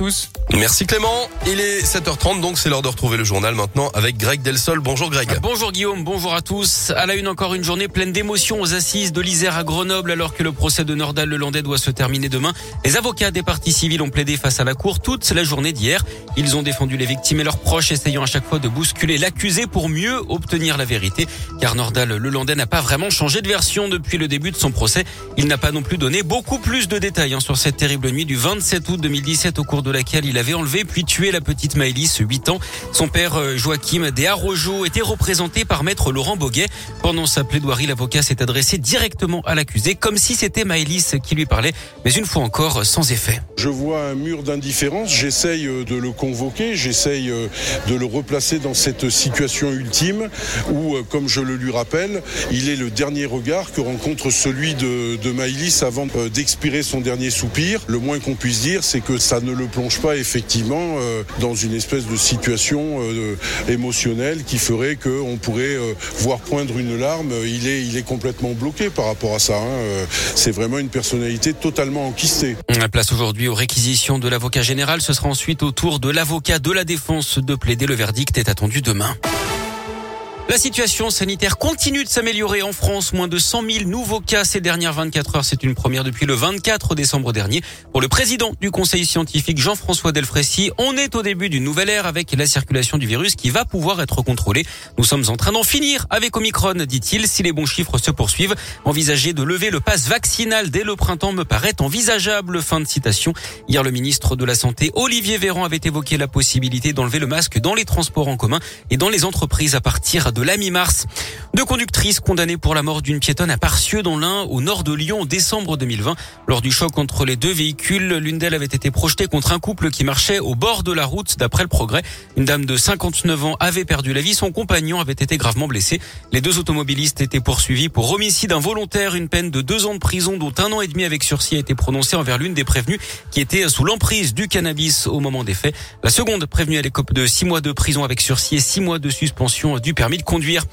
tous. Merci Clément. Il est 7h30, donc c'est l'heure de retrouver le journal maintenant avec Greg Delsol. Bonjour Greg. Bonjour Guillaume, bonjour à tous. À la une encore une journée pleine d'émotions aux assises de l'Isère à Grenoble alors que le procès de Nordal Lelandais doit se terminer demain. Les avocats des parties civiles ont plaidé face à la cour toute la journée d'hier. Ils ont défendu les victimes et leurs proches essayant à chaque fois de bousculer l'accusé pour mieux obtenir la vérité. Car Nordal Lelandais n'a pas vraiment changé de version depuis le début de son procès. Il n'a pas non plus donné beaucoup plus de détails hein, sur cette terrible nuit du 27 août 2017 au cours de laquelle il avait enlevé puis tué la petite Maëlys, 8 ans. Son père, euh, Joachim Desarrojo, était représenté par maître Laurent Boguet. Pendant sa plaidoirie, l'avocat s'est adressé directement à l'accusé, comme si c'était Maëlys qui lui parlait, mais une fois encore, sans effet. Je vois un mur d'indifférence, j'essaye euh, de le convoquer, j'essaye euh, de le replacer dans cette situation ultime où, comme je le lui rappelle, il est le dernier regard que rencontre celui de, de Maëlys avant d'expirer son dernier soupir. Le moins qu'on puisse dire, c'est que ça ne le plonge pas effectivement euh, dans une espèce de situation euh, émotionnelle qui ferait qu'on pourrait euh, voir poindre une larme. Il est, il est complètement bloqué par rapport à ça. Hein. C'est vraiment une personnalité totalement enquistée. La place aujourd'hui aux réquisitions de l'avocat général. Ce sera ensuite au tour de l'avocat de la défense de plaider. Le verdict est attendu demain. La situation sanitaire continue de s'améliorer en France. Moins de 100 000 nouveaux cas ces dernières 24 heures. C'est une première depuis le 24 décembre dernier. Pour le président du conseil scientifique Jean-François Delfrécy, on est au début d'une nouvelle ère avec la circulation du virus qui va pouvoir être contrôlée. Nous sommes en train d'en finir avec Omicron, dit-il. Si les bons chiffres se poursuivent, envisager de lever le pass vaccinal dès le printemps me paraît envisageable. Fin de citation. Hier, le ministre de la Santé, Olivier Véran, avait évoqué la possibilité d'enlever le masque dans les transports en commun et dans les entreprises à partir de la mi-mars. Deux conductrices condamnées pour la mort d'une piétonne à Parcieux dans l'Ain, au nord de Lyon, en décembre 2020. Lors du choc entre les deux véhicules, l'une d'elles avait été projetée contre un couple qui marchait au bord de la route, d'après le progrès. Une dame de 59 ans avait perdu la vie, son compagnon avait été gravement blessé. Les deux automobilistes étaient poursuivis pour homicide involontaire, une peine de deux ans de prison, dont un an et demi avec sursis a été prononcée envers l'une des prévenues qui était sous l'emprise du cannabis au moment des faits. La seconde prévenue à l'écope de six mois de prison avec sursis et six mois de suspension du permis conduire.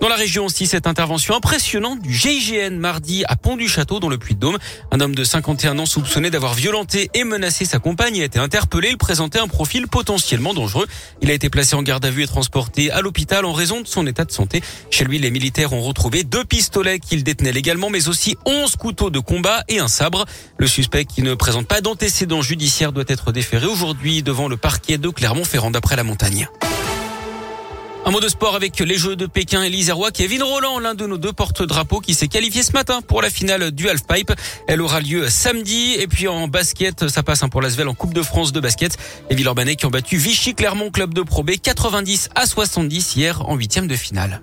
Dans la région aussi, cette intervention impressionnante du GIGN mardi à Pont-du-Château dans le Puy-de-Dôme. Un homme de 51 ans soupçonné d'avoir violenté et menacé sa compagne a été interpellé. Il présentait un profil potentiellement dangereux. Il a été placé en garde à vue et transporté à l'hôpital en raison de son état de santé. Chez lui, les militaires ont retrouvé deux pistolets qu'il détenait légalement, mais aussi 11 couteaux de combat et un sabre. Le suspect qui ne présente pas d'antécédents judiciaires doit être déféré aujourd'hui devant le parquet de Clermont-Ferrand d'après la montagne. Un mot de sport avec les Jeux de Pékin et l'Isérois. Kevin Roland, l'un de nos deux porte-drapeaux qui s'est qualifié ce matin pour la finale du halfpipe. Elle aura lieu samedi. Et puis en basket, ça passe hein, pour l'Asvel en Coupe de France de basket. Les Villeurbanais qui ont battu Vichy Clermont Club de Pro B 90 à 70 hier en huitième de finale.